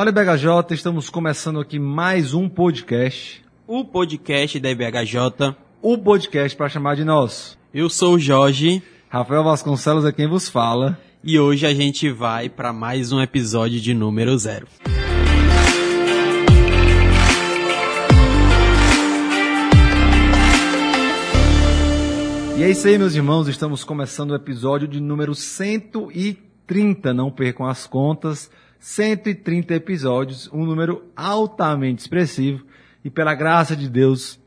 Fala IBHJ, estamos começando aqui mais um podcast. O podcast da IBHJ. O podcast para chamar de nosso. Eu sou o Jorge. Rafael Vasconcelos é quem vos fala. E hoje a gente vai para mais um episódio de número zero. E é isso aí, meus irmãos, estamos começando o episódio de número 130, não percam as contas. 130 episódios, um número altamente expressivo. E pela graça de Deus,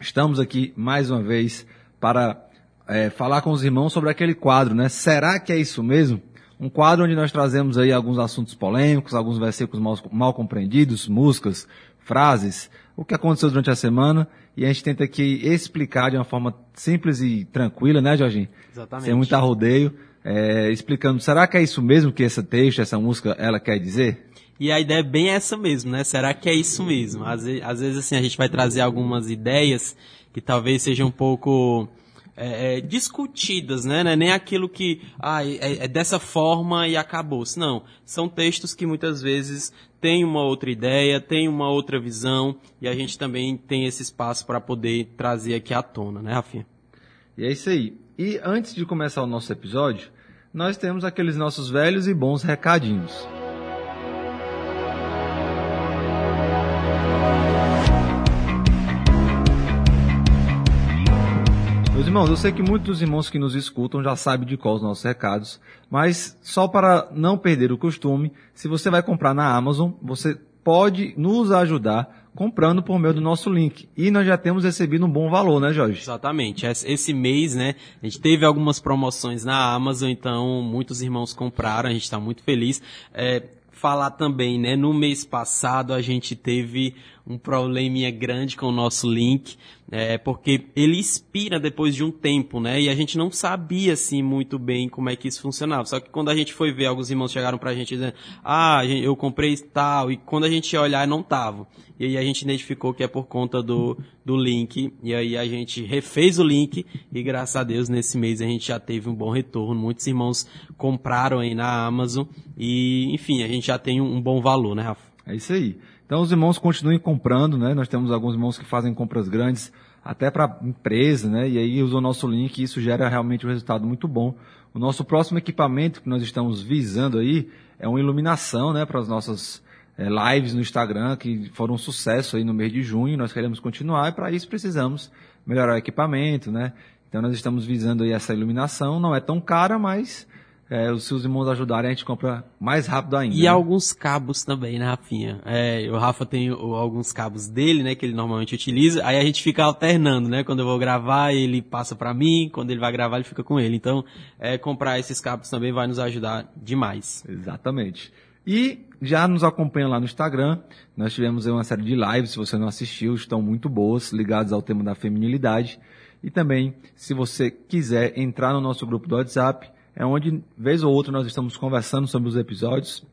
estamos aqui mais uma vez para é, falar com os irmãos sobre aquele quadro, né? Será que é isso mesmo? Um quadro onde nós trazemos aí alguns assuntos polêmicos, alguns versículos mal, mal compreendidos, músicas, frases, o que aconteceu durante a semana, e a gente tenta aqui explicar de uma forma simples e tranquila, né, Jorginho? Exatamente. Sem muito arrodeio, é, explicando, será que é isso mesmo que esse texto, essa música, ela quer dizer? E a ideia é bem essa mesmo, né? Será que é isso mesmo? Às vezes, às vezes assim, a gente vai trazer algumas ideias que talvez sejam um pouco é, é, discutidas, né? Não é nem aquilo que ah, é, é dessa forma e acabou-se. Não. São textos que muitas vezes têm uma outra ideia, têm uma outra visão, e a gente também tem esse espaço para poder trazer aqui à tona, né, Rafinha? E é isso aí. E antes de começar o nosso episódio, nós temos aqueles nossos velhos e bons recadinhos. Meus irmãos, eu sei que muitos dos irmãos que nos escutam já sabem de qual os nossos recados, mas só para não perder o costume, se você vai comprar na Amazon, você pode nos ajudar comprando por meio do nosso link. E nós já temos recebido um bom valor, né, Jorge? Exatamente. Esse mês, né, a gente teve algumas promoções na Amazon, então muitos irmãos compraram, a gente está muito feliz. É, falar também, né, no mês passado a gente teve um probleminha grande com o nosso link, é, porque ele expira depois de um tempo, né? E a gente não sabia, assim, muito bem como é que isso funcionava. Só que quando a gente foi ver, alguns irmãos chegaram pra gente dizendo, ah, eu comprei tal, e quando a gente ia olhar, não tava. E aí a gente identificou que é por conta do, do link, e aí a gente refez o link, e graças a Deus, nesse mês a gente já teve um bom retorno. Muitos irmãos compraram aí na Amazon, e, enfim, a gente já tem um, um bom valor, né, Rafa? É isso aí. Então os irmãos continuem comprando, né? Nós temos alguns irmãos que fazem compras grandes até para empresa, né? E aí usam o nosso link e isso gera realmente um resultado muito bom. O nosso próximo equipamento que nós estamos visando aí é uma iluminação, né? Para as nossas é, lives no Instagram que foram um sucesso aí no mês de junho. Nós queremos continuar e para isso precisamos melhorar o equipamento, né? Então nós estamos visando aí essa iluminação. Não é tão cara, mas é, os seus irmãos ajudarem, a gente compra mais rápido ainda. E né? alguns cabos também, né, Rafinha? É, o Rafa tem o, alguns cabos dele, né, que ele normalmente utiliza, aí a gente fica alternando, né? Quando eu vou gravar, ele passa para mim, quando ele vai gravar, ele fica com ele. Então, é, comprar esses cabos também vai nos ajudar demais. Exatamente. E já nos acompanha lá no Instagram, nós tivemos uma série de lives, se você não assistiu, estão muito boas, ligadas ao tema da feminilidade. E também, se você quiser entrar no nosso grupo do WhatsApp, é onde, vez ou outra, nós estamos conversando sobre os episódios.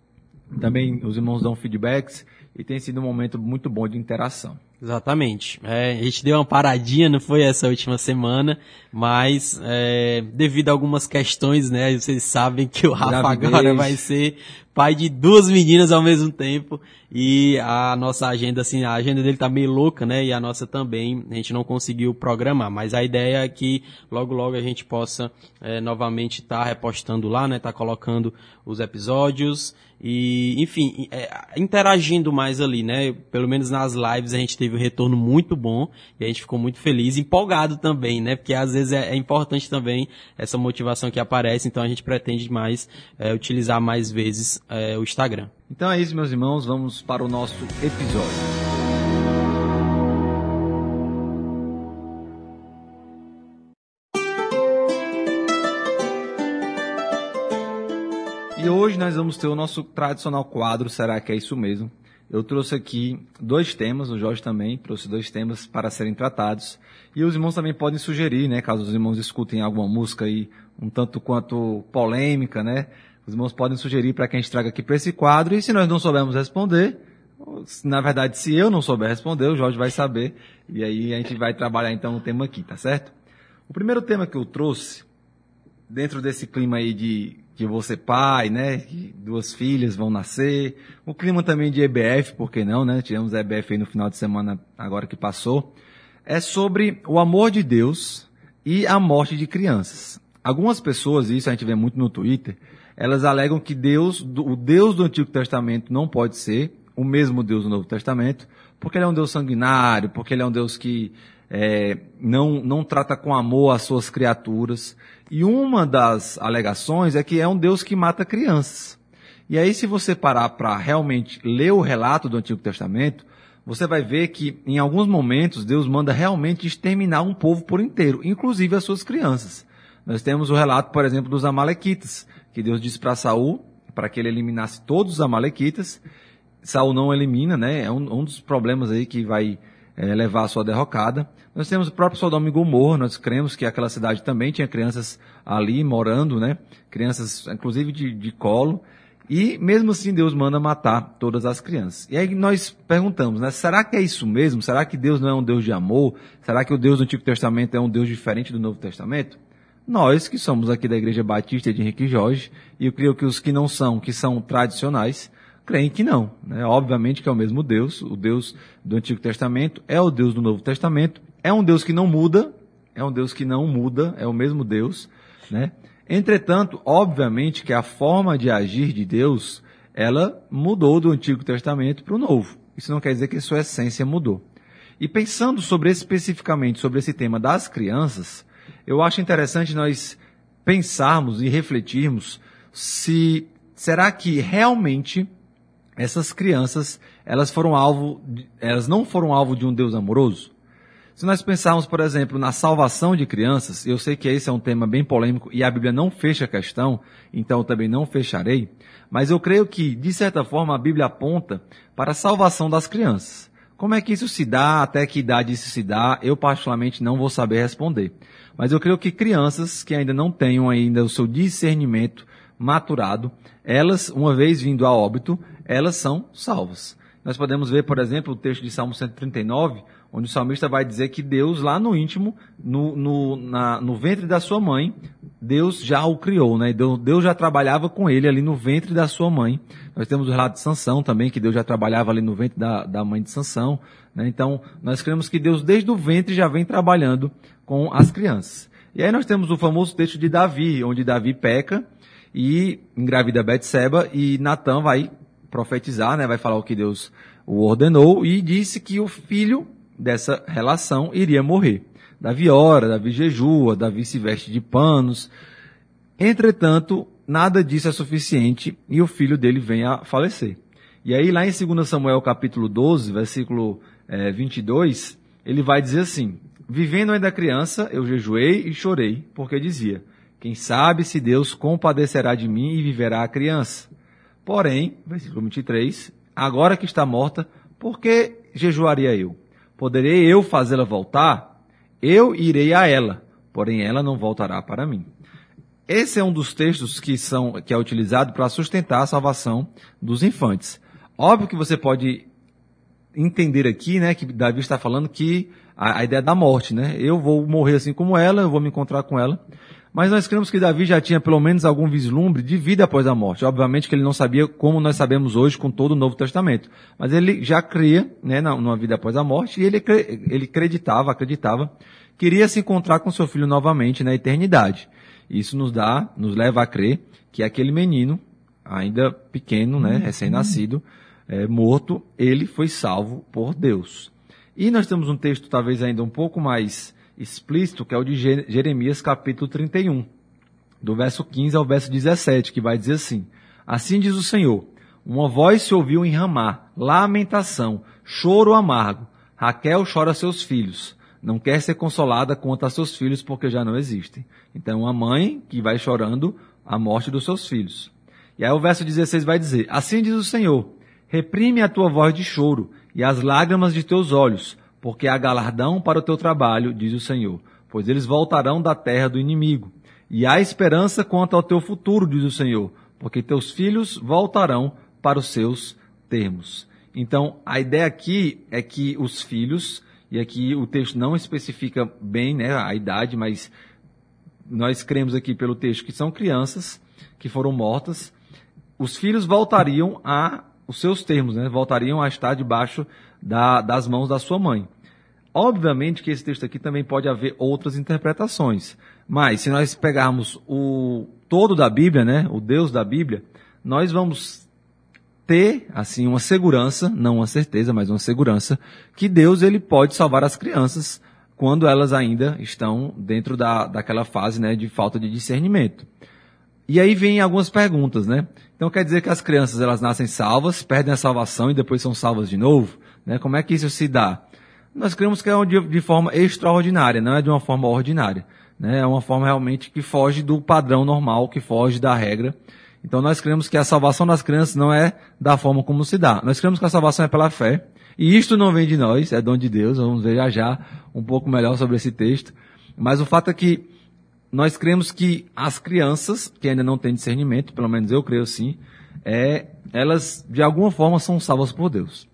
Também os irmãos dão feedbacks e tem sido um momento muito bom de interação. Exatamente. É, a gente deu uma paradinha, não foi essa última semana, mas é, devido a algumas questões, né? Vocês sabem que o Rafa Gravidez. agora vai ser pai de duas meninas ao mesmo tempo e a nossa agenda, assim, a agenda dele tá meio louca, né? E a nossa também, a gente não conseguiu programar, mas a ideia é que logo logo a gente possa é, novamente estar tá repostando lá, né? Tá colocando os episódios e, enfim, é, interagindo mais ali, né? Pelo menos nas lives a gente teve um retorno muito bom e a gente ficou muito feliz, empolgado também, né? Porque às vezes é, é importante também essa motivação que aparece, então a gente pretende mais é, utilizar mais vezes é, o Instagram. Então é isso, meus irmãos, vamos para o nosso episódio. Hoje nós vamos ter o nosso tradicional quadro, será que é isso mesmo? Eu trouxe aqui dois temas, o Jorge também trouxe dois temas para serem tratados. E os irmãos também podem sugerir, né, caso os irmãos escutem alguma música aí um tanto quanto polêmica, né? Os irmãos podem sugerir para que a gente traga aqui para esse quadro. E se nós não soubermos responder, na verdade, se eu não souber responder, o Jorge vai saber. E aí a gente vai trabalhar então o tema aqui, tá certo? O primeiro tema que eu trouxe, dentro desse clima aí de que eu vou ser pai, né? Que duas filhas vão nascer. O clima também de EBF, por que não, né? Tivemos EBF aí no final de semana agora que passou. É sobre o amor de Deus e a morte de crianças. Algumas pessoas, isso a gente vê muito no Twitter, elas alegam que Deus, o Deus do Antigo Testamento não pode ser o mesmo Deus do Novo Testamento, porque ele é um Deus sanguinário, porque ele é um Deus que é, não, não trata com amor as suas criaturas. E uma das alegações é que é um Deus que mata crianças. E aí, se você parar para realmente ler o relato do Antigo Testamento, você vai ver que em alguns momentos Deus manda realmente exterminar um povo por inteiro, inclusive as suas crianças. Nós temos o relato, por exemplo, dos Amalequitas, que Deus disse para Saul para que ele eliminasse todos os Amalequitas. Saul não elimina, né? É um, um dos problemas aí que vai é, levar a sua derrocada. Nós temos o próprio Sodoma e Gomorra, nós cremos que aquela cidade também tinha crianças ali morando, né? Crianças, inclusive de, de colo. E mesmo assim Deus manda matar todas as crianças. E aí nós perguntamos, né? Será que é isso mesmo? Será que Deus não é um Deus de amor? Será que o Deus do Antigo Testamento é um Deus diferente do Novo Testamento? Nós, que somos aqui da Igreja Batista de Henrique Jorge, e eu creio que os que não são, que são tradicionais, creem que não. Né? Obviamente que é o mesmo Deus, o Deus do Antigo Testamento é o Deus do Novo Testamento, é um Deus que não muda, é um Deus que não muda, é o mesmo Deus, né? Entretanto, obviamente que a forma de agir de Deus, ela mudou do Antigo Testamento para o Novo. Isso não quer dizer que sua essência mudou. E pensando sobre especificamente sobre esse tema das crianças, eu acho interessante nós pensarmos e refletirmos se será que realmente essas crianças, elas foram alvo, elas não foram alvo de um Deus amoroso? Se nós pensarmos, por exemplo, na salvação de crianças, eu sei que esse é um tema bem polêmico e a Bíblia não fecha a questão, então eu também não fecharei, mas eu creio que, de certa forma, a Bíblia aponta para a salvação das crianças. Como é que isso se dá, até que idade isso se dá, eu particularmente não vou saber responder. Mas eu creio que crianças que ainda não tenham ainda o seu discernimento maturado, elas, uma vez vindo a óbito, elas são salvas. Nós podemos ver, por exemplo, o texto de Salmo 139, onde o salmista vai dizer que Deus, lá no íntimo, no, no, na, no ventre da sua mãe, Deus já o criou, né? Deus, Deus já trabalhava com ele ali no ventre da sua mãe. Nós temos o relato de Sansão também, que Deus já trabalhava ali no ventre da, da mãe de Sansão. Né? Então, nós cremos que Deus, desde o ventre, já vem trabalhando com as crianças. E aí nós temos o famoso texto de Davi, onde Davi peca e engravida Betseba e Natan vai profetizar, né, vai falar o que Deus o ordenou e disse que o filho dessa relação iria morrer. Davi ora, Davi jejua, Davi se veste de panos. Entretanto, nada disso é suficiente e o filho dele vem a falecer. E aí lá em 2 Samuel capítulo 12, versículo é, 22, ele vai dizer assim, Vivendo ainda criança, eu jejuei e chorei, porque dizia, quem sabe se Deus compadecerá de mim e viverá a criança. Porém, versículo 23, agora que está morta, por que jejuaria eu? Poderei eu fazê-la voltar? Eu irei a ela, porém ela não voltará para mim. Esse é um dos textos que, são, que é utilizado para sustentar a salvação dos infantes. Óbvio que você pode entender aqui, né, que Davi está falando que a, a ideia da morte, né? Eu vou morrer assim como ela, eu vou me encontrar com ela. Mas nós cremos que Davi já tinha pelo menos algum vislumbre de vida após a morte. Obviamente que ele não sabia como nós sabemos hoje com todo o Novo Testamento. Mas ele já cria, né, numa vida após a morte e ele, ele acreditava, acreditava, queria se encontrar com seu filho novamente na eternidade. Isso nos dá, nos leva a crer que aquele menino, ainda pequeno, né, recém-nascido, é, morto, ele foi salvo por Deus. E nós temos um texto talvez ainda um pouco mais explícito, que é o de Jeremias capítulo 31, do verso 15 ao verso 17, que vai dizer assim: Assim diz o Senhor: Uma voz se ouviu em Ramá, lamentação, choro amargo. Raquel chora seus filhos. Não quer ser consolada quanto a seus filhos porque já não existem. Então, uma mãe que vai chorando a morte dos seus filhos. E aí o verso 16 vai dizer: Assim diz o Senhor: Reprime a tua voz de choro e as lágrimas de teus olhos, porque há galardão para o teu trabalho, diz o Senhor, pois eles voltarão da terra do inimigo. E há esperança quanto ao teu futuro, diz o Senhor, porque teus filhos voltarão para os seus termos. Então, a ideia aqui é que os filhos, e aqui o texto não especifica bem né, a idade, mas nós cremos aqui pelo texto que são crianças, que foram mortas, os filhos voltariam a os seus termos, né? voltariam a estar debaixo da, das mãos da sua mãe. Obviamente que esse texto aqui também pode haver outras interpretações, mas se nós pegarmos o todo da Bíblia, né, o Deus da Bíblia, nós vamos ter assim uma segurança, não uma certeza, mas uma segurança que Deus ele pode salvar as crianças quando elas ainda estão dentro da, daquela fase né, de falta de discernimento. E aí vem algumas perguntas, né? Então quer dizer que as crianças elas nascem salvas, perdem a salvação e depois são salvas de novo? Né? Como é que isso se dá? Nós cremos que é de, de forma extraordinária, não é de uma forma ordinária. Né? É uma forma realmente que foge do padrão normal, que foge da regra. Então nós cremos que a salvação das crianças não é da forma como se dá. Nós cremos que a salvação é pela fé. E isto não vem de nós, é dom de Deus. Vamos ver já já um pouco melhor sobre esse texto. Mas o fato é que nós cremos que as crianças, que ainda não têm discernimento, pelo menos eu creio sim, é, elas de alguma forma são salvas por Deus.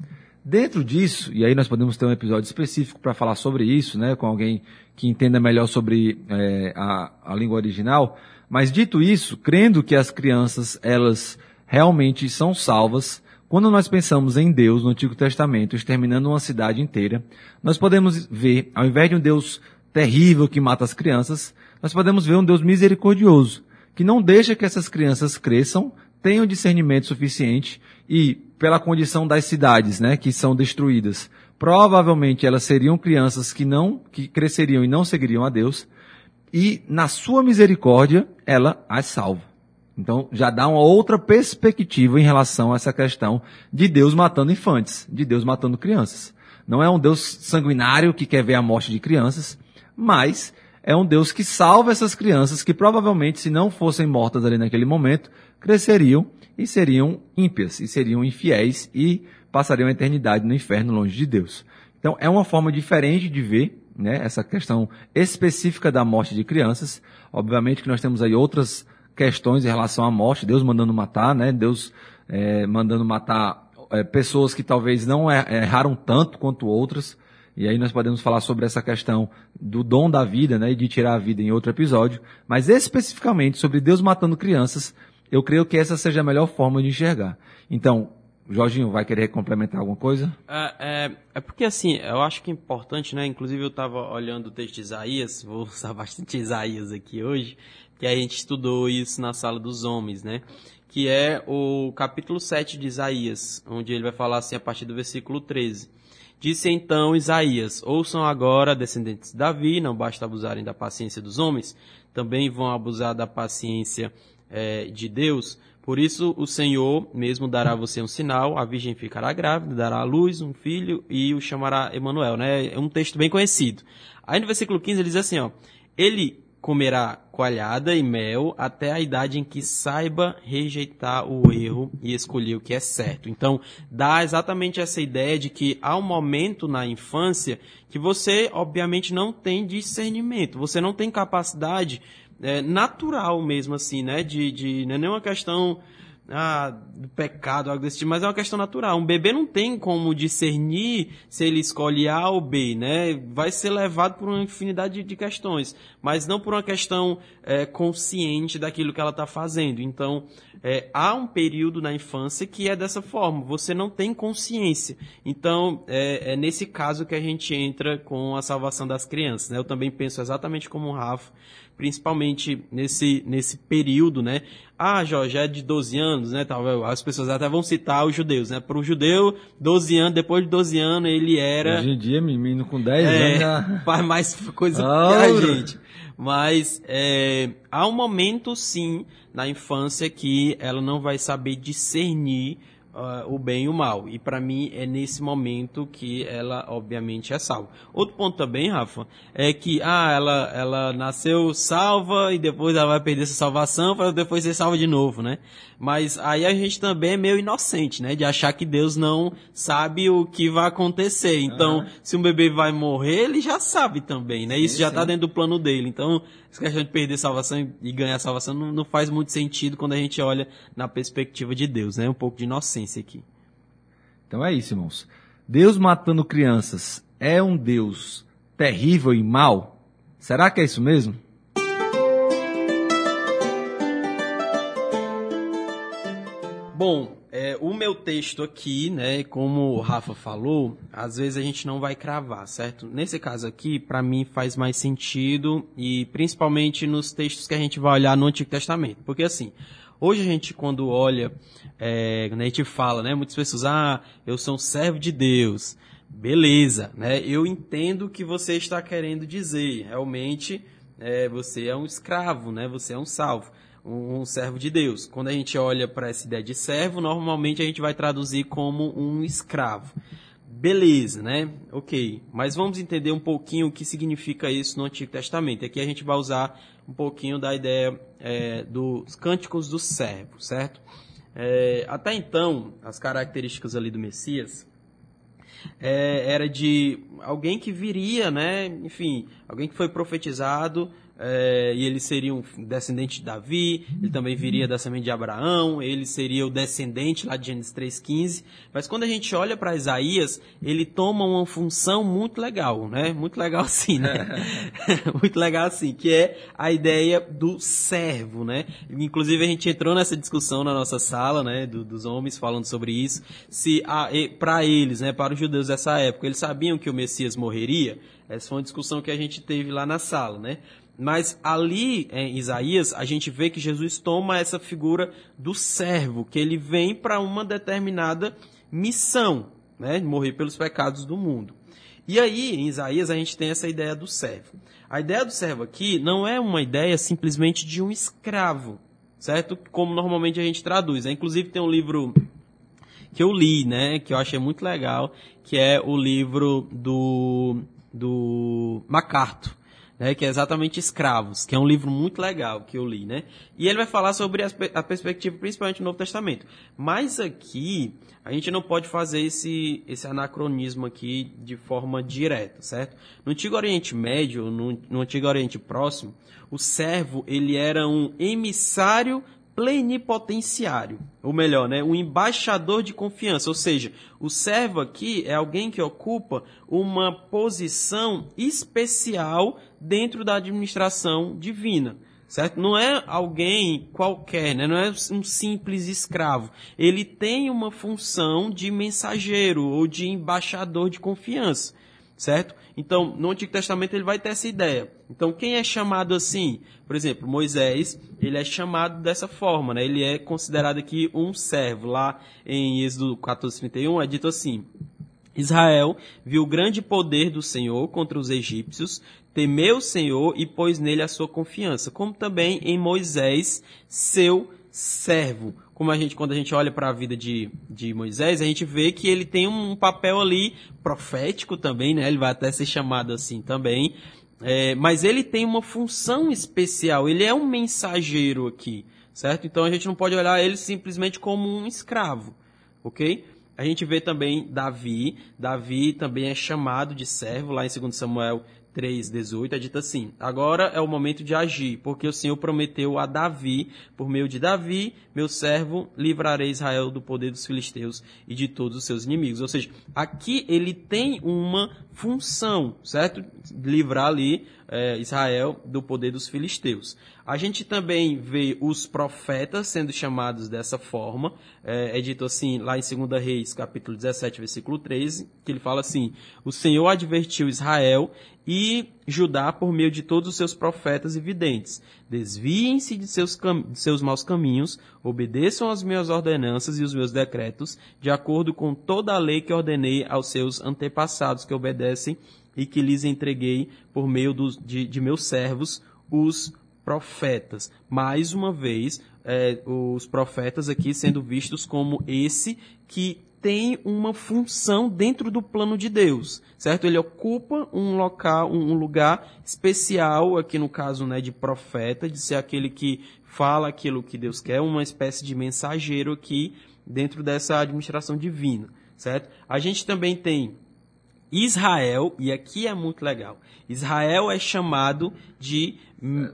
Dentro disso, e aí nós podemos ter um episódio específico para falar sobre isso, né, com alguém que entenda melhor sobre é, a, a língua original, mas dito isso, crendo que as crianças elas realmente são salvas, quando nós pensamos em Deus no Antigo Testamento, exterminando uma cidade inteira, nós podemos ver, ao invés de um Deus terrível que mata as crianças, nós podemos ver um Deus misericordioso, que não deixa que essas crianças cresçam, tenham discernimento suficiente e, pela condição das cidades, né, que são destruídas, provavelmente elas seriam crianças que não, que cresceriam e não seguiriam a Deus, e na sua misericórdia, ela as salva. Então, já dá uma outra perspectiva em relação a essa questão de Deus matando infantes, de Deus matando crianças. Não é um Deus sanguinário que quer ver a morte de crianças, mas é um Deus que salva essas crianças que provavelmente, se não fossem mortas ali naquele momento, cresceriam e seriam ímpias, e seriam infiéis e passariam a eternidade no inferno longe de Deus. Então, é uma forma diferente de ver né, essa questão específica da morte de crianças. Obviamente que nós temos aí outras questões em relação à morte, Deus mandando matar, né? Deus é, mandando matar é, pessoas que talvez não er, erraram tanto quanto outras. E aí nós podemos falar sobre essa questão do dom da vida, né? E de tirar a vida em outro episódio. Mas especificamente sobre Deus matando crianças, eu creio que essa seja a melhor forma de enxergar. Então, Jorginho, vai querer complementar alguma coisa? É, é, é, porque assim, eu acho que é importante, né? Inclusive eu estava olhando o texto de Isaías, vou usar bastante Isaías aqui hoje, que a gente estudou isso na sala dos homens, né? Que é o capítulo 7 de Isaías, onde ele vai falar assim a partir do versículo 13. Disse então Isaías: Ouçam agora, descendentes de Davi, não basta abusarem da paciência dos homens, também vão abusar da paciência é, de Deus. Por isso o Senhor mesmo dará a você um sinal, a virgem ficará grávida, dará à luz um filho e o chamará Emanuel, né? É um texto bem conhecido. Aí no versículo 15 ele diz assim, ó: Ele comerá coalhada e mel até a idade em que saiba rejeitar o erro e escolher o que é certo. Então, dá exatamente essa ideia de que há um momento na infância que você, obviamente, não tem discernimento, você não tem capacidade é, natural mesmo, assim, né? De, de, não é nenhuma questão ah, do pecado, algo desse tipo, mas é uma questão natural. Um bebê não tem como discernir se ele escolhe A ou B, né? Vai ser levado por uma infinidade de questões, mas não por uma questão é, consciente daquilo que ela está fazendo. Então, é, há um período na infância que é dessa forma, você não tem consciência. Então, é, é nesse caso que a gente entra com a salvação das crianças. Né? Eu também penso exatamente como o Rafa, principalmente nesse, nesse período, né? Ah, Jorge, é de 12 anos, né? Talvez as pessoas até vão citar os judeus, né? Para o judeu, 12 anos, depois de 12 anos, ele era. Hoje em dia, menino com 10 é, anos já... faz mais coisa que a gente. Mas é, há um momento, sim, na infância que ela não vai saber discernir uh, o bem e o mal. E para mim é nesse momento que ela obviamente é salva. Outro ponto também, Rafa, é que ah, ela ela nasceu salva e depois ela vai perder essa salvação para depois ser salva de novo, né? Mas aí a gente também é meio inocente, né? De achar que Deus não sabe o que vai acontecer. Então, se um bebê vai morrer, ele já sabe também, né? Sim, Isso já está dentro do plano dele. Então, essa questão de perder salvação e ganhar salvação não, não faz muito sentido quando a gente olha na perspectiva de Deus, né? Um pouco de inocência aqui. Então é isso, irmãos. Deus matando crianças é um Deus terrível e mau? Será que é isso mesmo? Bom, é, o meu texto aqui, né, como o Rafa falou, às vezes a gente não vai cravar, certo? Nesse caso aqui, para mim faz mais sentido e principalmente nos textos que a gente vai olhar no Antigo Testamento, porque assim, hoje a gente quando olha, é, quando a gente fala, né, muitas pessoas, ah, eu sou um servo de Deus, beleza, né? Eu entendo o que você está querendo dizer, realmente é, você é um escravo, né? Você é um salvo um servo de Deus. Quando a gente olha para essa ideia de servo, normalmente a gente vai traduzir como um escravo. Beleza, né? Ok. Mas vamos entender um pouquinho o que significa isso no Antigo Testamento. Aqui a gente vai usar um pouquinho da ideia é, dos cânticos do servo, certo? É, até então, as características ali do Messias é, era de alguém que viria, né? Enfim, alguém que foi profetizado é, e ele seria um descendente de Davi, ele também viria da semente de Abraão, ele seria o descendente lá de Gênesis 3,15. Mas quando a gente olha para Isaías, ele toma uma função muito legal, né? Muito legal assim, né? muito legal assim, que é a ideia do servo, né? Inclusive a gente entrou nessa discussão na nossa sala, né? Do, dos homens falando sobre isso. Se para eles, né? Para os judeus dessa época, eles sabiam que o Messias morreria. Essa foi uma discussão que a gente teve lá na sala, né? Mas ali em Isaías, a gente vê que Jesus toma essa figura do servo, que ele vem para uma determinada missão, né? Morrer pelos pecados do mundo. E aí, em Isaías, a gente tem essa ideia do servo. A ideia do servo aqui não é uma ideia simplesmente de um escravo, certo? Como normalmente a gente traduz. Inclusive tem um livro que eu li, né? Que eu achei muito legal, que é o livro do, do MacArthur né, que é exatamente Escravos, que é um livro muito legal que eu li, né? E ele vai falar sobre a, a perspectiva principalmente do Novo Testamento. Mas aqui a gente não pode fazer esse, esse anacronismo aqui de forma direta, certo? No Antigo Oriente Médio, no, no Antigo Oriente Próximo, o servo ele era um emissário plenipotenciário, ou melhor, né, um embaixador de confiança, ou seja, o servo aqui é alguém que ocupa uma posição especial dentro da administração divina. Certo? Não é alguém qualquer, né? não é um simples escravo. Ele tem uma função de mensageiro ou de embaixador de confiança certo? Então, no Antigo Testamento ele vai ter essa ideia. Então, quem é chamado assim? Por exemplo, Moisés, ele é chamado dessa forma, né? Ele é considerado aqui um servo. Lá em Êxodo 14:31 é dito assim: Israel viu o grande poder do Senhor contra os egípcios, temeu o Senhor e pôs nele a sua confiança, como também em Moisés, seu servo. Como a gente, quando a gente olha para a vida de, de Moisés, a gente vê que ele tem um papel ali profético também, né? Ele vai até ser chamado assim também. É, mas ele tem uma função especial, ele é um mensageiro aqui, certo? Então a gente não pode olhar ele simplesmente como um escravo, ok? A gente vê também Davi. Davi também é chamado de servo, lá em 2 Samuel 3,18 é dito assim: Agora é o momento de agir, porque o Senhor prometeu a Davi, por meio de Davi, meu servo, livrarei Israel do poder dos filisteus e de todos os seus inimigos. Ou seja, aqui ele tem uma função, certo? Livrar ali é, Israel do poder dos filisteus. A gente também vê os profetas sendo chamados dessa forma. É, é, dito assim, lá em 2 Reis, capítulo 17, versículo 13, que ele fala assim: O Senhor advertiu Israel e Judá por meio de todos os seus profetas e videntes. Desviem-se de seus, de seus maus caminhos, obedeçam as minhas ordenanças e os meus decretos, de acordo com toda a lei que ordenei aos seus antepassados que obedecem e que lhes entreguei por meio dos, de, de meus servos, os profetas. Mais uma vez, é, os profetas aqui sendo vistos como esse que tem uma função dentro do plano de Deus, certo? Ele ocupa um local, um lugar especial, aqui no caso, né, de profeta, de ser aquele que fala aquilo que Deus quer, uma espécie de mensageiro aqui dentro dessa administração divina, certo? A gente também tem Israel, e aqui é muito legal, Israel é chamado de,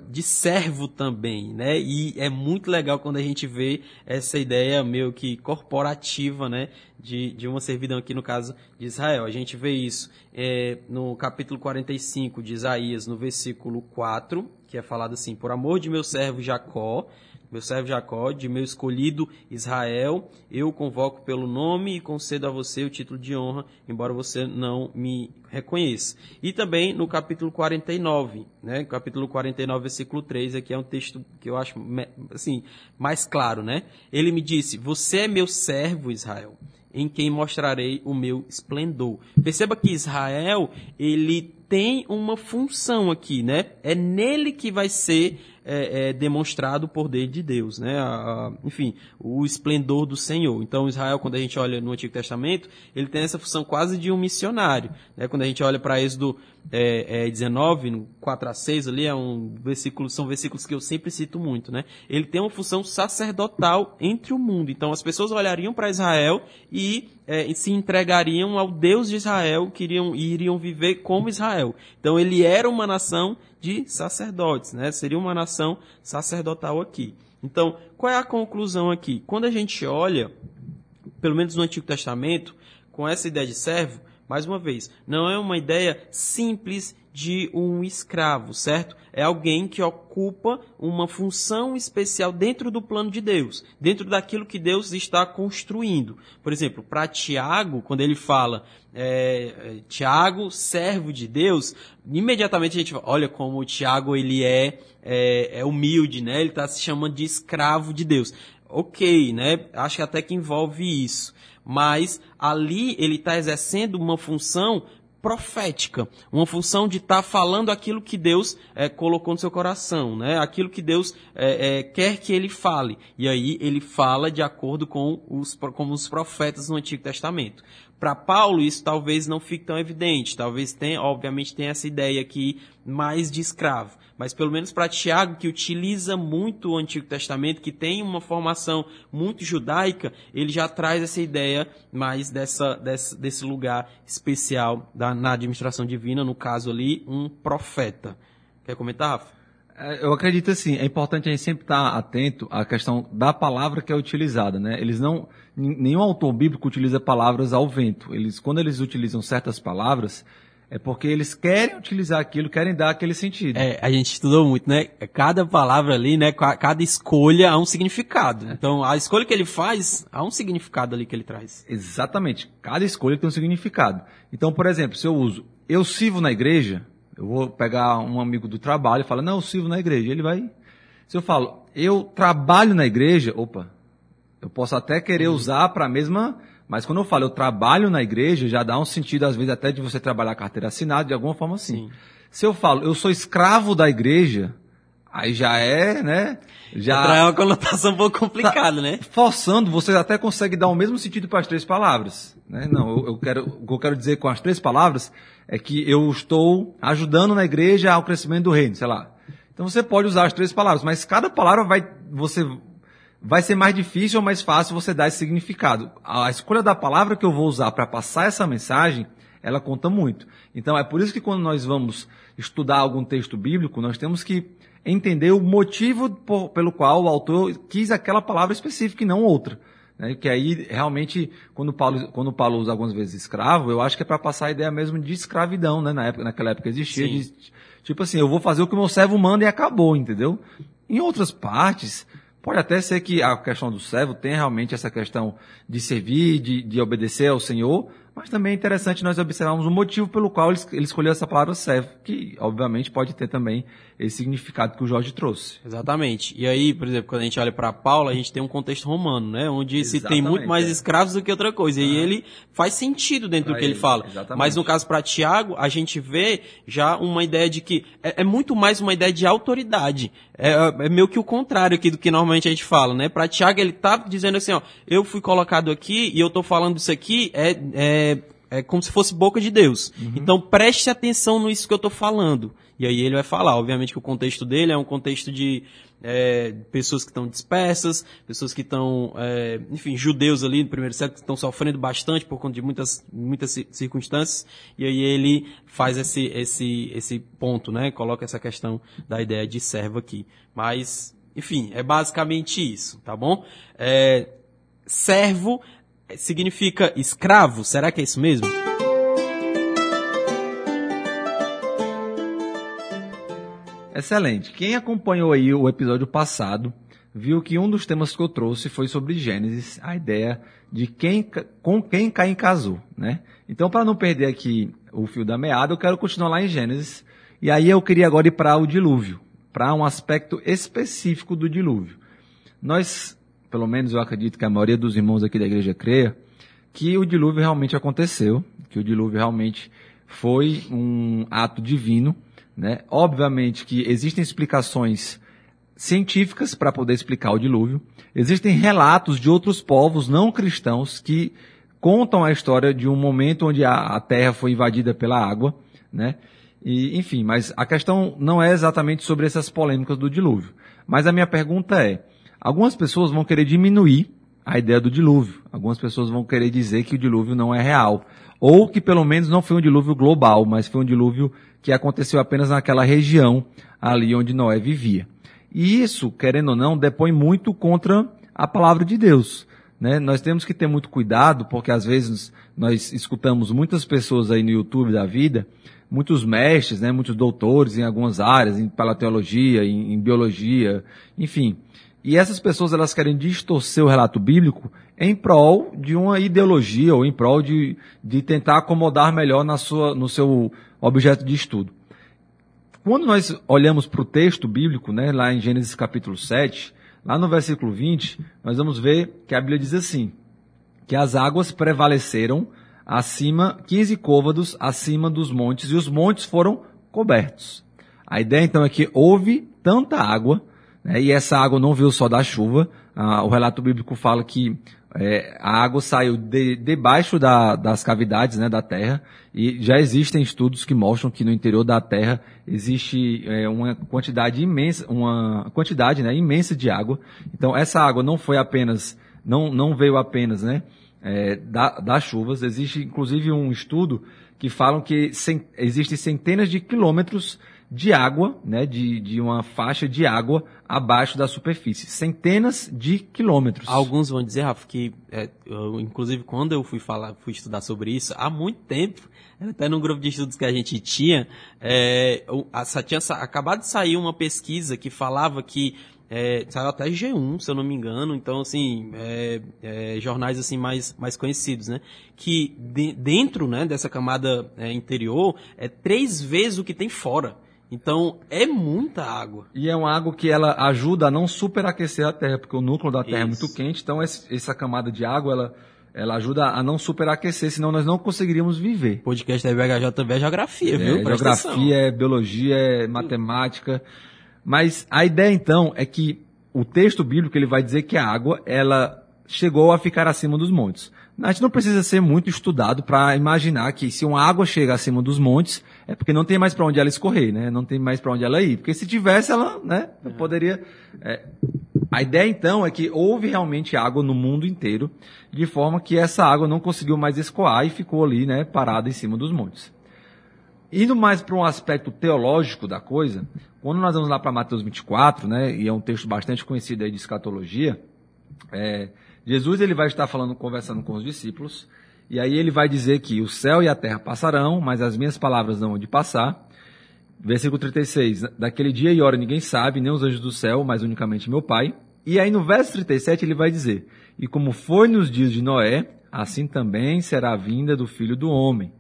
de servo também, né? E é muito legal quando a gente vê essa ideia meio que corporativa, né? De, de uma servidão aqui no caso de Israel. A gente vê isso é, no capítulo 45 de Isaías, no versículo 4, que é falado assim, por amor de meu servo Jacó, meu servo Jacó, de meu escolhido Israel, eu convoco pelo nome e concedo a você o título de honra, embora você não me reconheça. E também no capítulo 49, né? Capítulo 49, versículo 3, aqui é um texto que eu acho assim, mais claro, né? Ele me disse: "Você é meu servo Israel, em quem mostrarei o meu esplendor". Perceba que Israel, ele tem uma função aqui, né? É nele que vai ser é, é, demonstrado o poder de Deus, né? A, a, enfim, o esplendor do Senhor. Então, Israel, quando a gente olha no Antigo Testamento, ele tem essa função quase de um missionário. Né? Quando a gente olha para Êxodo é, é, 19, no 4 a 6 ali, é um versículo, são versículos que eu sempre cito muito, né? Ele tem uma função sacerdotal entre o mundo. Então, as pessoas olhariam para Israel e é, se entregariam ao Deus de Israel, queriam iriam viver como Israel. Então, ele era uma nação de sacerdotes, né? Seria uma nação sacerdotal aqui. Então, qual é a conclusão aqui? Quando a gente olha, pelo menos no Antigo Testamento, com essa ideia de servo, mais uma vez, não é uma ideia simples de um escravo, certo? É alguém que ocupa uma função especial dentro do plano de Deus, dentro daquilo que Deus está construindo. Por exemplo, para Tiago, quando ele fala é, é, Tiago, servo de Deus, imediatamente a gente olha como o Tiago ele é, é, é humilde, né? Ele está se chamando de escravo de Deus. Ok, né? Acho que até que envolve isso. Mas ali ele está exercendo uma função profética, uma função de estar tá falando aquilo que Deus é, colocou no seu coração, né? aquilo que Deus é, é, quer que ele fale. E aí ele fala de acordo com os, com os profetas no Antigo Testamento. Para Paulo isso talvez não fique tão evidente, talvez tenha, obviamente tenha essa ideia aqui mais de escravo, mas pelo menos para Tiago que utiliza muito o Antigo Testamento, que tem uma formação muito judaica, ele já traz essa ideia mais dessa, desse, desse lugar especial da, na administração divina, no caso ali, um profeta. Quer comentar, Rafa? É, eu acredito assim, é importante a gente sempre estar atento à questão da palavra que é utilizada, né? Eles não, nenhum autor bíblico utiliza palavras ao vento. Eles, quando eles utilizam certas palavras, é porque eles querem utilizar aquilo, querem dar aquele sentido. É, a gente estudou muito, né? Cada palavra ali, né? Cada escolha há um significado. É. Então, a escolha que ele faz, há um significado ali que ele traz. Exatamente. Cada escolha tem um significado. Então, por exemplo, se eu uso eu sirvo na igreja, eu vou pegar um amigo do trabalho e falar, não, eu sirvo na igreja. Ele vai. Se eu falo, eu trabalho na igreja, opa, eu posso até querer uhum. usar para a mesma. Mas quando eu falo eu trabalho na igreja, já dá um sentido, às vezes, até de você trabalhar carteira assinada, de alguma forma assim. Sim. Se eu falo, eu sou escravo da igreja, aí já é, né? Já é uma conotação um pouco complicada, tá né? Forçando, você até consegue dar o mesmo sentido para as três palavras. Né? Não, eu, eu, quero, o que eu quero dizer com as três palavras é que eu estou ajudando na igreja ao crescimento do reino, sei lá. Então você pode usar as três palavras, mas cada palavra vai, você, vai ser mais difícil ou mais fácil você dar esse significado. A escolha da palavra que eu vou usar para passar essa mensagem, ela conta muito. Então é por isso que quando nós vamos estudar algum texto bíblico, nós temos que entender o motivo por, pelo qual o autor quis aquela palavra específica e não outra. Né? Que aí, realmente, quando Paulo, quando Paulo usa algumas vezes escravo, eu acho que é para passar a ideia mesmo de escravidão, né? Na época, naquela época existia. De, tipo assim, eu vou fazer o que o meu servo manda e acabou, entendeu? Em outras partes, pode até ser que a questão do servo tenha realmente essa questão de servir, de, de obedecer ao Senhor, mas também é interessante nós observarmos o motivo pelo qual ele, ele escolheu essa palavra servo, que obviamente pode ter também esse significado que o Jorge trouxe. Exatamente. E aí, por exemplo, quando a gente olha para Paulo, a gente tem um contexto romano, né? Onde Exatamente, se tem muito mais é. escravos do que outra coisa. Ah. E ele faz sentido dentro pra do que ele, ele fala. Exatamente. Mas no caso para Tiago, a gente vê já uma ideia de que é, é muito mais uma ideia de autoridade. É, é, meio que o contrário aqui do que normalmente a gente fala, né? Para Tiago, ele tá dizendo assim, ó, eu fui colocado aqui e eu tô falando isso aqui, é, é é como se fosse boca de Deus. Uhum. Então preste atenção nisso que eu estou falando. E aí ele vai falar, obviamente que o contexto dele é um contexto de é, pessoas que estão dispersas, pessoas que estão, é, enfim, judeus ali no primeiro século que estão sofrendo bastante por conta de muitas, muitas circunstâncias. E aí ele faz esse, esse, esse ponto, né? Coloca essa questão da ideia de servo aqui. Mas, enfim, é basicamente isso, tá bom? É, servo significa escravo? Será que é isso mesmo? Excelente. Quem acompanhou aí o episódio passado viu que um dos temas que eu trouxe foi sobre Gênesis, a ideia de quem, com quem Caim casou, né? Então, para não perder aqui o fio da meada, eu quero continuar lá em Gênesis. E aí eu queria agora ir para o dilúvio, para um aspecto específico do dilúvio. Nós, pelo menos eu acredito que a maioria dos irmãos aqui da igreja creia, que o dilúvio realmente aconteceu, que o dilúvio realmente foi um ato divino, né? Obviamente que existem explicações científicas para poder explicar o dilúvio. Existem relatos de outros povos não cristãos que contam a história de um momento onde a, a terra foi invadida pela água, né? E, enfim, mas a questão não é exatamente sobre essas polêmicas do dilúvio. Mas a minha pergunta é: algumas pessoas vão querer diminuir a ideia do dilúvio. Algumas pessoas vão querer dizer que o dilúvio não é real. Ou que pelo menos não foi um dilúvio global, mas foi um dilúvio que aconteceu apenas naquela região ali onde Noé vivia. E isso, querendo ou não, depõe muito contra a palavra de Deus. Né? Nós temos que ter muito cuidado, porque às vezes nós escutamos muitas pessoas aí no YouTube da vida, muitos mestres, né, muitos doutores em algumas áreas, em paleontologia, em, em biologia, enfim. E essas pessoas elas querem distorcer o relato bíblico em prol de uma ideologia ou em prol de, de tentar acomodar melhor na sua, no seu objeto de estudo. Quando nós olhamos para o texto bíblico, né, lá em Gênesis capítulo 7, lá no versículo 20, nós vamos ver que a Bíblia diz assim, que as águas prevaleceram acima, 15 côvados acima dos montes, e os montes foram cobertos. A ideia então é que houve tanta água, né, e essa água não veio só da chuva, ah, o relato bíblico fala que é, a água saiu de, debaixo da, das cavidades né, da Terra e já existem estudos que mostram que no interior da Terra existe é, uma quantidade imensa, uma quantidade né, imensa de água. Então essa água não foi apenas, não, não veio apenas né, é, da, das chuvas. Existe inclusive um estudo que falam que existem existe centenas de quilômetros de água, né, de, de uma faixa de água abaixo da superfície, centenas de quilômetros. Alguns vão dizer, Rafa, que é, eu, inclusive quando eu fui falar, fui estudar sobre isso, há muito tempo, até no grupo de estudos que a gente tinha, é, a, tinha acabado de sair uma pesquisa que falava que é, saiu até G1, se eu não me engano, então assim, é, é, jornais assim mais, mais conhecidos, né? Que de, dentro né, dessa camada é, interior é três vezes o que tem fora. Então, é muita água. E é uma água que ela ajuda a não superaquecer a Terra, porque o núcleo da Terra Isso. é muito quente, então essa camada de água, ela, ela ajuda a não superaquecer, senão nós não conseguiríamos viver. O podcast da IBHJ também é geografia, é, viu? É geografia, é biologia, é matemática. Mas a ideia, então, é que o texto bíblico ele vai dizer que a água, ela chegou a ficar acima dos montes. A gente não precisa ser muito estudado para imaginar que se uma água chega acima dos montes, é porque não tem mais para onde ela escorrer, né? Não tem mais para onde ela ir. Porque se tivesse, ela, né, não poderia. É. A ideia então é que houve realmente água no mundo inteiro, de forma que essa água não conseguiu mais escoar e ficou ali, né, parada em cima dos montes. Indo mais para um aspecto teológico da coisa, quando nós vamos lá para Mateus 24, né, e é um texto bastante conhecido aí de escatologia, é, Jesus ele vai estar falando, conversando com os discípulos, e aí ele vai dizer que o céu e a terra passarão, mas as minhas palavras não vão de passar. Versículo 36, daquele dia e hora ninguém sabe, nem os anjos do céu, mas unicamente meu Pai. E aí no verso 37 ele vai dizer, e como foi nos dias de Noé, assim também será a vinda do Filho do Homem.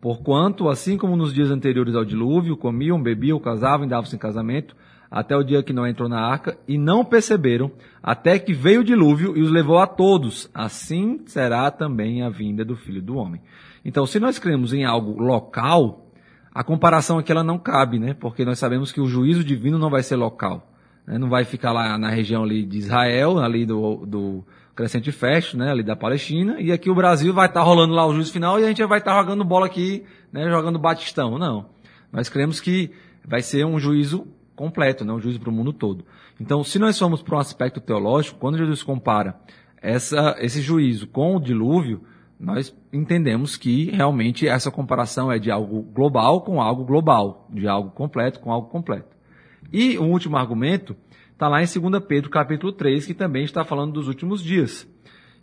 Porquanto, assim como nos dias anteriores ao dilúvio, comiam, bebiam, casavam e davam-se em casamento, até o dia que Noé entrou na arca, e não perceberam, até que veio o dilúvio e os levou a todos. Assim será também a vinda do Filho do Homem. Então, se nós cremos em algo local, a comparação aqui ela não cabe, né? Porque nós sabemos que o juízo divino não vai ser local. Né? Não vai ficar lá na região ali de Israel, ali do, do Crescente Festo, né? Ali da Palestina, e aqui o Brasil vai estar tá rolando lá o juízo final e a gente vai estar tá jogando bola aqui, né? Jogando batistão. Não. Nós cremos que vai ser um juízo completo, né? um juízo para o mundo todo. Então, se nós formos para um aspecto teológico, quando Jesus compara essa, esse juízo com o dilúvio, nós entendemos que realmente essa comparação é de algo global com algo global, de algo completo com algo completo. E o último argumento está lá em 2 Pedro capítulo 3, que também está falando dos últimos dias.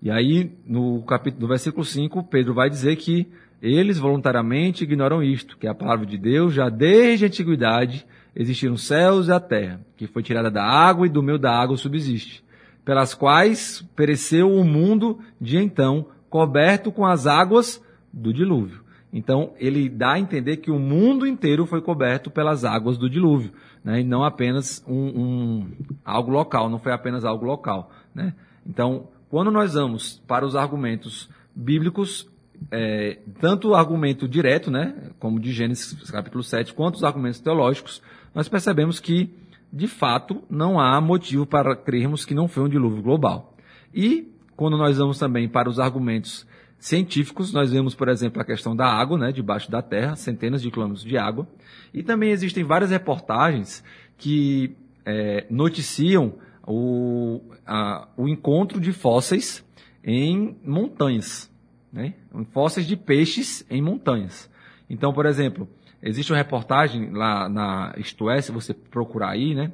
E aí, no, capítulo, no versículo 5, Pedro vai dizer que eles voluntariamente ignoram isto, que a palavra de Deus já desde a antiguidade existiram céus e a terra, que foi tirada da água e do meio da água subsiste, pelas quais pereceu o mundo de então, coberto com as águas do dilúvio. Então, ele dá a entender que o mundo inteiro foi coberto pelas águas do dilúvio, né? e não apenas um, um, algo local, não foi apenas algo local. Né? Então, quando nós vamos para os argumentos bíblicos, é, tanto o argumento direto, né, como de Gênesis capítulo 7, quanto os argumentos teológicos, nós percebemos que, de fato, não há motivo para crermos que não foi um dilúvio global. E, quando nós vamos também para os argumentos científicos, nós vemos, por exemplo, a questão da água, né, debaixo da terra, centenas de quilômetros de água. E também existem várias reportagens que é, noticiam o, a, o encontro de fósseis em montanhas, né, fósseis de peixes em montanhas. Então, por exemplo, existe uma reportagem lá na Isto É, se você procurar aí, né,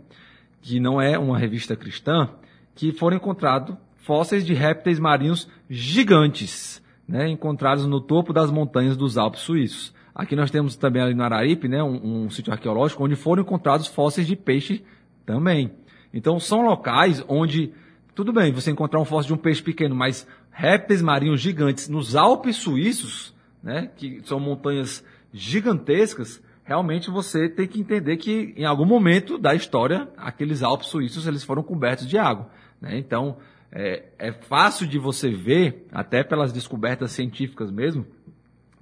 que não é uma revista cristã, que foram encontrados fósseis de répteis marinhos gigantes né, encontrados no topo das montanhas dos Alpes suíços. Aqui nós temos também ali no Araripe, né, um, um sítio arqueológico onde foram encontrados fósseis de peixe também. Então são locais onde, tudo bem, você encontrar um fóssil de um peixe pequeno, mas répteis marinhos gigantes nos Alpes suíços, né, que são montanhas gigantescas, realmente você tem que entender que em algum momento da história aqueles Alpes suíços eles foram cobertos de água. Né? Então é, é fácil de você ver, até pelas descobertas científicas mesmo,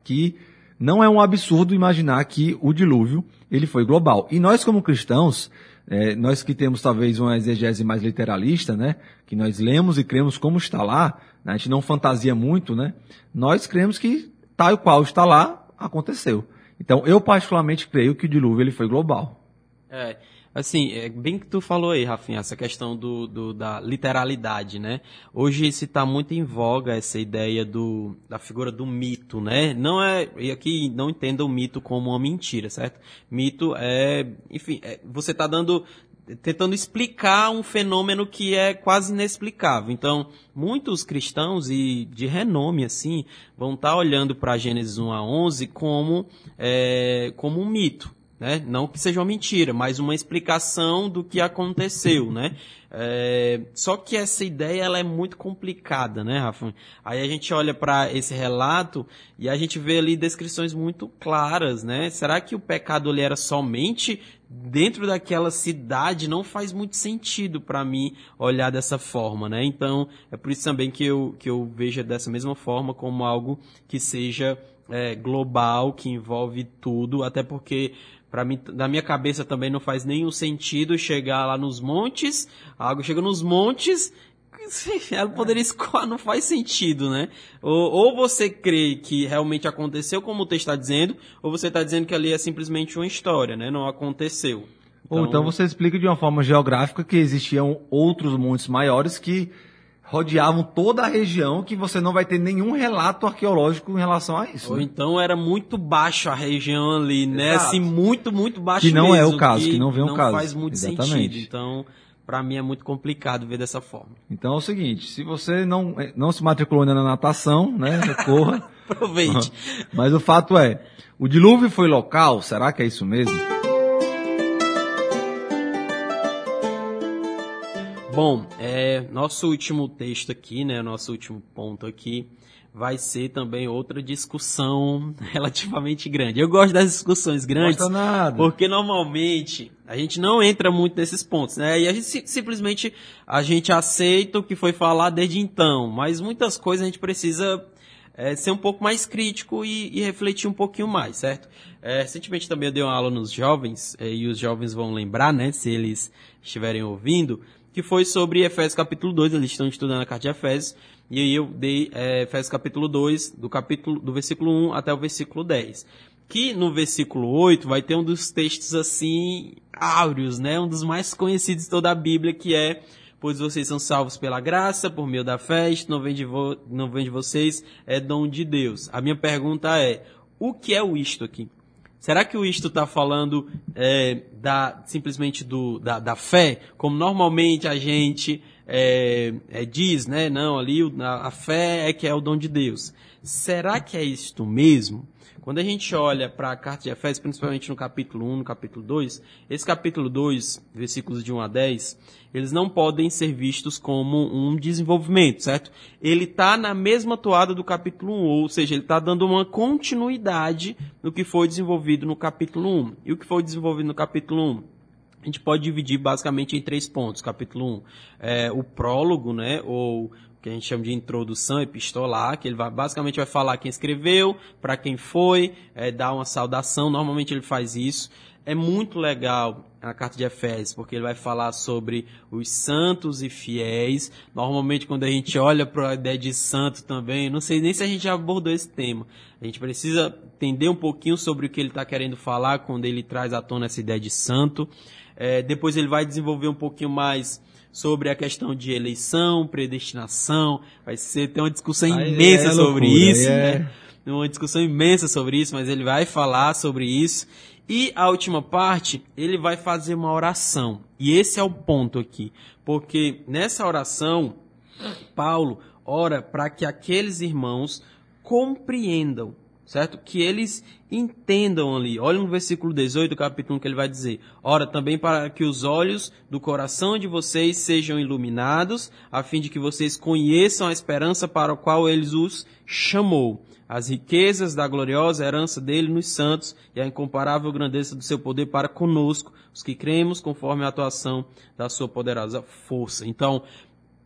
que não é um absurdo imaginar que o dilúvio ele foi global. E nós como cristãos, é, nós que temos talvez uma exegese mais literalista, né, que nós lemos e cremos como está lá, né, a gente não fantasia muito, né, nós cremos que tal qual está lá aconteceu. Então eu particularmente creio que o dilúvio ele foi global. É, Assim, é bem que tu falou aí, Rafinha, essa questão do, do da literalidade, né? Hoje se está muito em voga essa ideia do, da figura do mito, né? Não é, e aqui não entenda o mito como uma mentira, certo? Mito é, enfim, é, você está dando, tentando explicar um fenômeno que é quase inexplicável. Então, muitos cristãos e de renome assim vão estar tá olhando para Gênesis 1 a 11 como é, como um mito. Né? Não que seja uma mentira, mas uma explicação do que aconteceu, né? É, só que essa ideia ela é muito complicada, né, Rafa? Aí a gente olha para esse relato e a gente vê ali descrições muito claras, né? Será que o pecado ele era somente dentro daquela cidade? Não faz muito sentido para mim olhar dessa forma, né? Então é por isso também que eu que eu vejo dessa mesma forma como algo que seja é, global, que envolve tudo, até porque para mim, na minha cabeça também não faz nenhum sentido chegar lá nos montes, a água chega nos montes, ela poderia escoar, não faz sentido, né? Ou, ou, você crê que realmente aconteceu, como o texto está dizendo, ou você está dizendo que ali é simplesmente uma história, né? Não aconteceu. Então... Ou então você explica de uma forma geográfica que existiam outros montes maiores que rodeavam toda a região que você não vai ter nenhum relato arqueológico em relação a isso. Ou né? então era muito baixo a região ali, né? Exato. Assim, muito, muito baixo Que não mesmo, é o caso, que, que não vem o caso. Não faz muito Exatamente. sentido. Então, para mim é muito complicado ver dessa forma. Então é o seguinte, se você não, não se matriculou ainda na natação, né, corra. Aproveite. Mas o fato é, o dilúvio foi local, será que é isso mesmo? Bom, é, nosso último texto aqui, né, nosso último ponto aqui, vai ser também outra discussão relativamente grande. Eu gosto das discussões grandes, porque normalmente a gente não entra muito nesses pontos, né? E a gente simplesmente a gente aceita o que foi falado desde então, mas muitas coisas a gente precisa é, ser um pouco mais crítico e, e refletir um pouquinho mais, certo? É, recentemente também eu dei uma aula nos jovens, é, e os jovens vão lembrar, né, se eles estiverem ouvindo, que foi sobre Efésios capítulo 2, eles estão estudando a carta de Efésios, e aí eu dei é, Efésios capítulo 2, do capítulo do versículo 1 até o versículo 10. Que no versículo 8 vai ter um dos textos assim áureos, né? Um dos mais conhecidos de toda a Bíblia, que é pois vocês são salvos pela graça, por meio da fé, isto não vem de, vo não vem de vocês, é dom de Deus. A minha pergunta é, o que é o isto aqui? Será que o isto está falando é, da, simplesmente do, da, da, fé, como normalmente a gente é, é, diz, né, não, ali a, a fé é que é o dom de Deus. Será que é isto mesmo? Quando a gente olha para a carta de Efésios, principalmente no capítulo 1, no capítulo 2, esse capítulo 2, versículos de 1 a 10, eles não podem ser vistos como um desenvolvimento, certo? Ele está na mesma toada do capítulo 1, ou seja, ele está dando uma continuidade no que foi desenvolvido no capítulo 1. E o que foi desenvolvido no capítulo 1? a gente pode dividir basicamente em três pontos. Capítulo 1 é o prólogo, né, ou que a gente chama de introdução epistolar, que ele vai, basicamente vai falar quem escreveu, para quem foi, é, dar uma saudação. Normalmente ele faz isso. É muito legal a carta de Efésios, porque ele vai falar sobre os santos e fiéis. Normalmente, quando a gente olha para a ideia de santo também, não sei nem se a gente já abordou esse tema. A gente precisa entender um pouquinho sobre o que ele está querendo falar quando ele traz à tona essa ideia de santo. É, depois ele vai desenvolver um pouquinho mais sobre a questão de eleição, predestinação. Vai ser ter uma discussão Aí imensa é sobre loucura, isso, é... né? Uma discussão imensa sobre isso, mas ele vai falar sobre isso. E a última parte, ele vai fazer uma oração. E esse é o ponto aqui, porque nessa oração, Paulo ora para que aqueles irmãos compreendam certo? Que eles entendam ali. Olha no versículo 18 do capítulo 1 que ele vai dizer: Ora, também para que os olhos do coração de vocês sejam iluminados, a fim de que vocês conheçam a esperança para a qual ele os chamou, as riquezas da gloriosa herança dele nos santos e a incomparável grandeza do seu poder para conosco, os que cremos conforme a atuação da sua poderosa força. Então,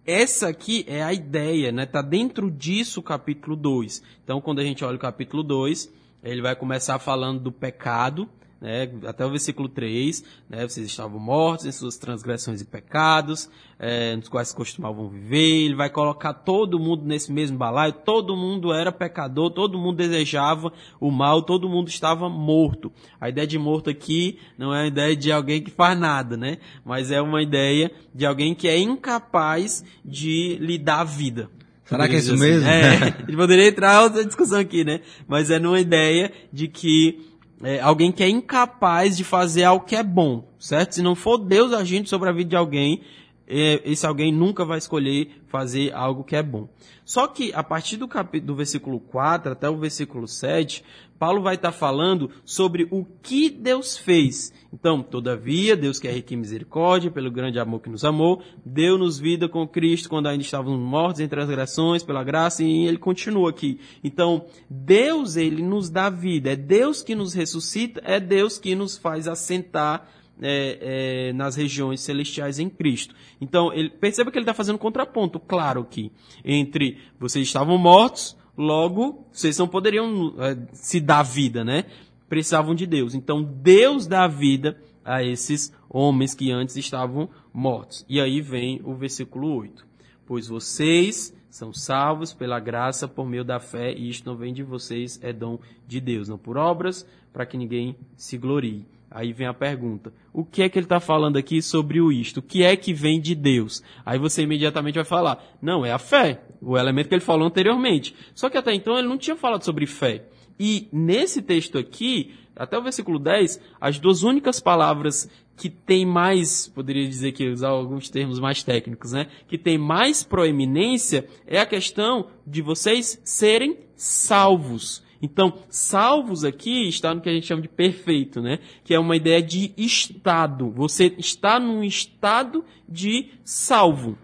essa aqui é a ideia, né? Tá dentro disso o capítulo 2. Então, quando a gente olha o capítulo 2, ele vai começar falando do pecado, né, até o versículo 3, né, vocês estavam mortos em suas transgressões e pecados, é, nos quais costumavam viver, ele vai colocar todo mundo nesse mesmo balaio, todo mundo era pecador, todo mundo desejava o mal, todo mundo estava morto. A ideia de morto aqui não é a ideia de alguém que faz nada, né, mas é uma ideia de alguém que é incapaz de lhe dar a vida. Será que é isso assim. mesmo? É, a gente poderia entrar outra discussão aqui, né? Mas é numa ideia de que é, alguém que é incapaz de fazer algo que é bom, certo? Se não for Deus agindo sobre a vida de alguém, é, esse alguém nunca vai escolher fazer algo que é bom. Só que a partir do, do versículo 4 até o versículo 7, Paulo vai estar falando sobre o que Deus fez. Então, todavia, Deus que é rico em misericórdia, pelo grande amor que nos amou, deu-nos vida com Cristo quando ainda estávamos mortos em transgressões, pela graça, e ele continua aqui. Então, Deus, ele nos dá vida, é Deus que nos ressuscita, é Deus que nos faz assentar é, é, nas regiões celestiais em Cristo. Então, ele, perceba que ele está fazendo um contraponto, claro aqui, entre vocês estavam mortos, Logo, vocês não poderiam é, se dar vida, né? Precisavam de Deus. Então, Deus dá vida a esses homens que antes estavam mortos. E aí vem o versículo 8. Pois vocês são salvos pela graça por meio da fé, e isto não vem de vocês, é dom de Deus, não por obras, para que ninguém se glorie. Aí vem a pergunta: o que é que ele está falando aqui sobre o isto? O que é que vem de Deus? Aí você imediatamente vai falar: não, é a fé, o elemento que ele falou anteriormente. Só que até então ele não tinha falado sobre fé. E nesse texto aqui, até o versículo 10, as duas únicas palavras que tem mais, poderia dizer que usar alguns termos mais técnicos, né? Que tem mais proeminência é a questão de vocês serem salvos. Então, salvos aqui está no que a gente chama de perfeito, né? Que é uma ideia de estado. Você está num estado de salvo.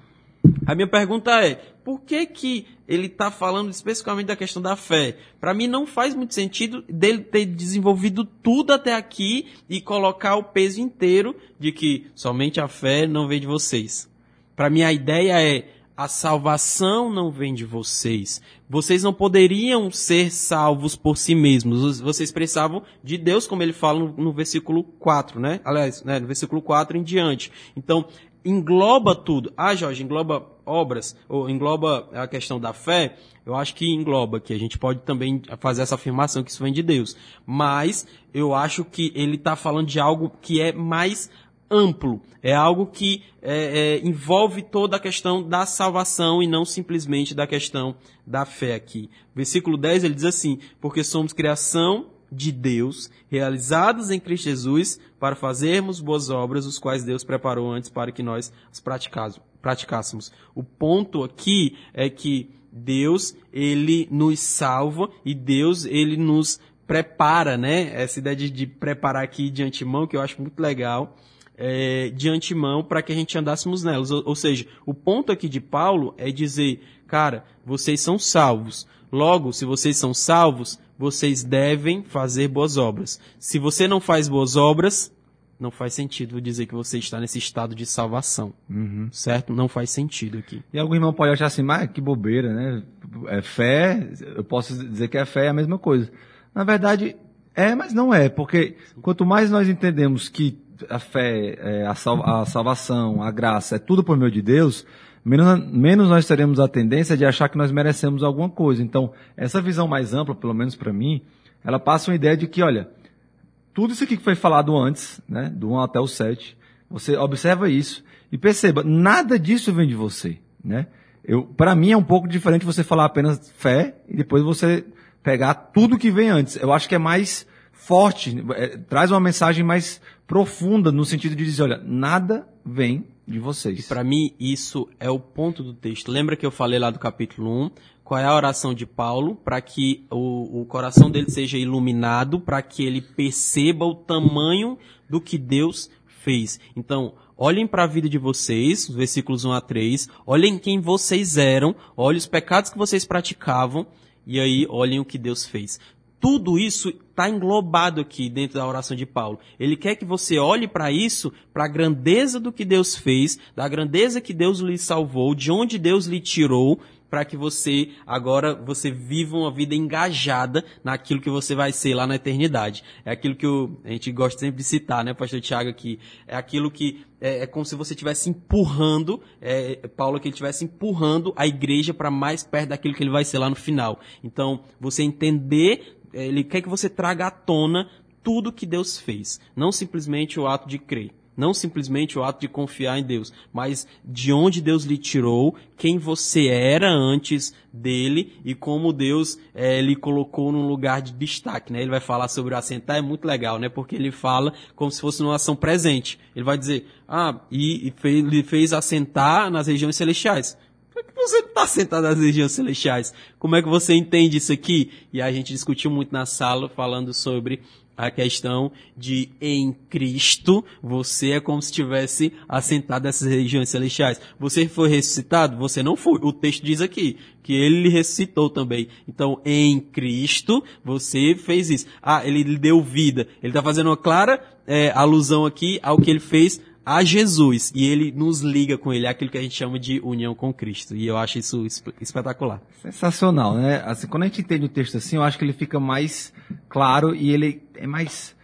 A minha pergunta é, por que que ele está falando especificamente da questão da fé? Para mim não faz muito sentido dele ter desenvolvido tudo até aqui e colocar o peso inteiro de que somente a fé não vem de vocês. Para mim a ideia é a salvação não vem de vocês. Vocês não poderiam ser salvos por si mesmos. Vocês precisavam de Deus, como ele fala no, versículo 4, né? Aliás, né, no versículo 4 em diante. Então, engloba tudo. Ah, Jorge, engloba obras, ou engloba a questão da fé. Eu acho que engloba, que a gente pode também fazer essa afirmação que isso vem de Deus. Mas, eu acho que ele está falando de algo que é mais amplo. É algo que é, é, envolve toda a questão da salvação e não simplesmente da questão da fé aqui. Versículo 10 ele diz assim: Porque somos criação de Deus, realizados em Cristo Jesus, para fazermos boas obras, os quais Deus preparou antes para que nós as praticássemos. O ponto aqui é que Deus, ele nos salva e Deus, ele nos prepara, né? Essa ideia de, de preparar aqui de antemão, que eu acho muito legal, é, de antemão para que a gente andássemos nelas. Ou, ou seja, o ponto aqui de Paulo é dizer, cara, vocês são salvos. Logo, se vocês são salvos, vocês devem fazer boas obras. Se você não faz boas obras, não faz sentido dizer que você está nesse estado de salvação. Uhum. Certo? Não faz sentido aqui. E algum irmão pode achar assim, mas que bobeira, né? É fé, eu posso dizer que a fé é a mesma coisa. Na verdade, é, mas não é, porque quanto mais nós entendemos que a fé, é, a, sal, a, salvação, a graça é tudo por meio de Deus, menos, menos nós teremos a tendência de achar que nós merecemos alguma coisa. Então, essa visão mais ampla, pelo menos para mim, ela passa uma ideia de que, olha, tudo isso aqui que foi falado antes, né, do 1 até o 7, você observa isso e perceba, nada disso vem de você, né? Eu, para mim é um pouco diferente você falar apenas fé e depois você pegar tudo que vem antes. Eu acho que é mais forte, é, traz uma mensagem mais profunda no sentido de dizer, olha, nada vem de vocês. Para mim isso é o ponto do texto. Lembra que eu falei lá do capítulo 1, qual é a oração de Paulo para que o, o coração dele seja iluminado, para que ele perceba o tamanho do que Deus fez. Então, olhem para a vida de vocês, versículos 1 a 3, olhem quem vocês eram, olhem os pecados que vocês praticavam, e aí olhem o que Deus fez. Tudo isso está englobado aqui dentro da oração de Paulo. Ele quer que você olhe para isso, para a grandeza do que Deus fez, da grandeza que Deus lhe salvou, de onde Deus lhe tirou, para que você agora você viva uma vida engajada naquilo que você vai ser lá na eternidade. É aquilo que a gente gosta sempre de citar, né, pastor Tiago aqui. É aquilo que é, é como se você estivesse empurrando, é, Paulo que ele estivesse empurrando a igreja para mais perto daquilo que ele vai ser lá no final. Então, você entender, ele quer que você traga à tona tudo que Deus fez, não simplesmente o ato de crer. Não simplesmente o ato de confiar em Deus, mas de onde Deus lhe tirou, quem você era antes dele e como Deus é, lhe colocou num lugar de destaque. Né? Ele vai falar sobre o assentar, é muito legal, né? porque ele fala como se fosse uma ação presente. Ele vai dizer, ah, e, e fez, ele fez assentar nas regiões celestiais. Você está sentado nas regiões celestiais? Como é que você entende isso aqui? E a gente discutiu muito na sala falando sobre a questão de em Cristo você é como se estivesse assentado nessas regiões celestiais. Você foi ressuscitado? Você não foi. O texto diz aqui que ele ressuscitou também. Então, em Cristo você fez isso. Ah, ele deu vida. Ele está fazendo uma clara é, alusão aqui ao que ele fez a Jesus e ele nos liga com ele, é aquilo que a gente chama de união com Cristo. E eu acho isso espetacular. Sensacional, né? Assim, quando a gente entende o texto assim, eu acho que ele fica mais claro e ele é mais.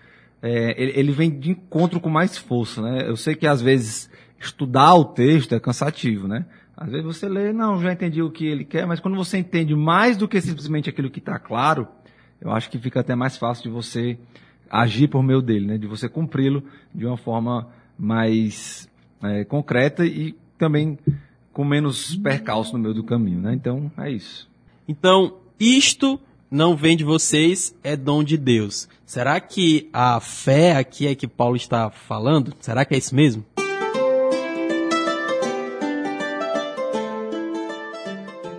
É, ele, ele vem de encontro com mais força, né? Eu sei que às vezes estudar o texto é cansativo, né? Às vezes você lê, não, já entendi o que ele quer, mas quando você entende mais do que simplesmente aquilo que está claro, eu acho que fica até mais fácil de você agir por meio dele, né? De você cumpri-lo de uma forma mais é, concreta e também com menos percalço no meio do caminho, né? Então, é isso. Então, isto não vem de vocês, é dom de Deus. Será que a fé aqui é que Paulo está falando? Será que é isso mesmo?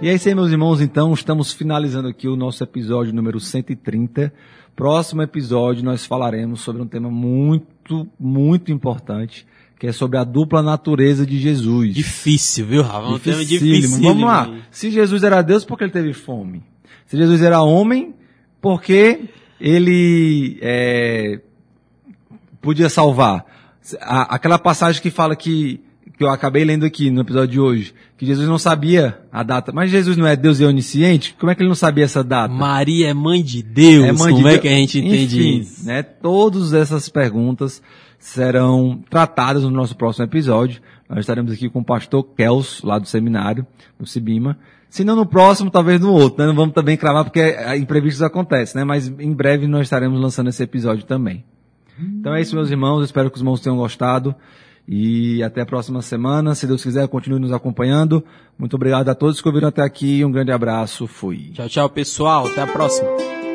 E é isso aí, meus irmãos. Então, estamos finalizando aqui o nosso episódio número 130. Próximo episódio, nós falaremos sobre um tema muito, muito importante, que é sobre a dupla natureza de Jesus. Difícil, viu, Rafa? Um tema difícil. Vamos lá. Se Jesus era Deus, por que ele teve fome? Se Jesus era homem, por que ele é, podia salvar? aquela passagem que fala que que eu acabei lendo aqui no episódio de hoje, que Jesus não sabia a data. Mas Jesus não é Deus e onisciente? Como é que ele não sabia essa data? Maria é mãe de Deus. É mãe Como de é que a gente entende Enfim, isso? Né, todas essas perguntas serão tratadas no nosso próximo episódio. Nós estaremos aqui com o pastor Kels, lá do seminário, no Sibima. Se não no próximo, talvez no outro, né? Não vamos também cravar porque imprevistos acontecem, né? Mas em breve nós estaremos lançando esse episódio também. Então é isso, meus irmãos. Espero que os irmãos tenham gostado. E até a próxima semana. Se Deus quiser, continue nos acompanhando. Muito obrigado a todos que ouviram até aqui. Um grande abraço. Fui. Tchau, tchau, pessoal. Até a próxima.